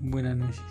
Buenas noches.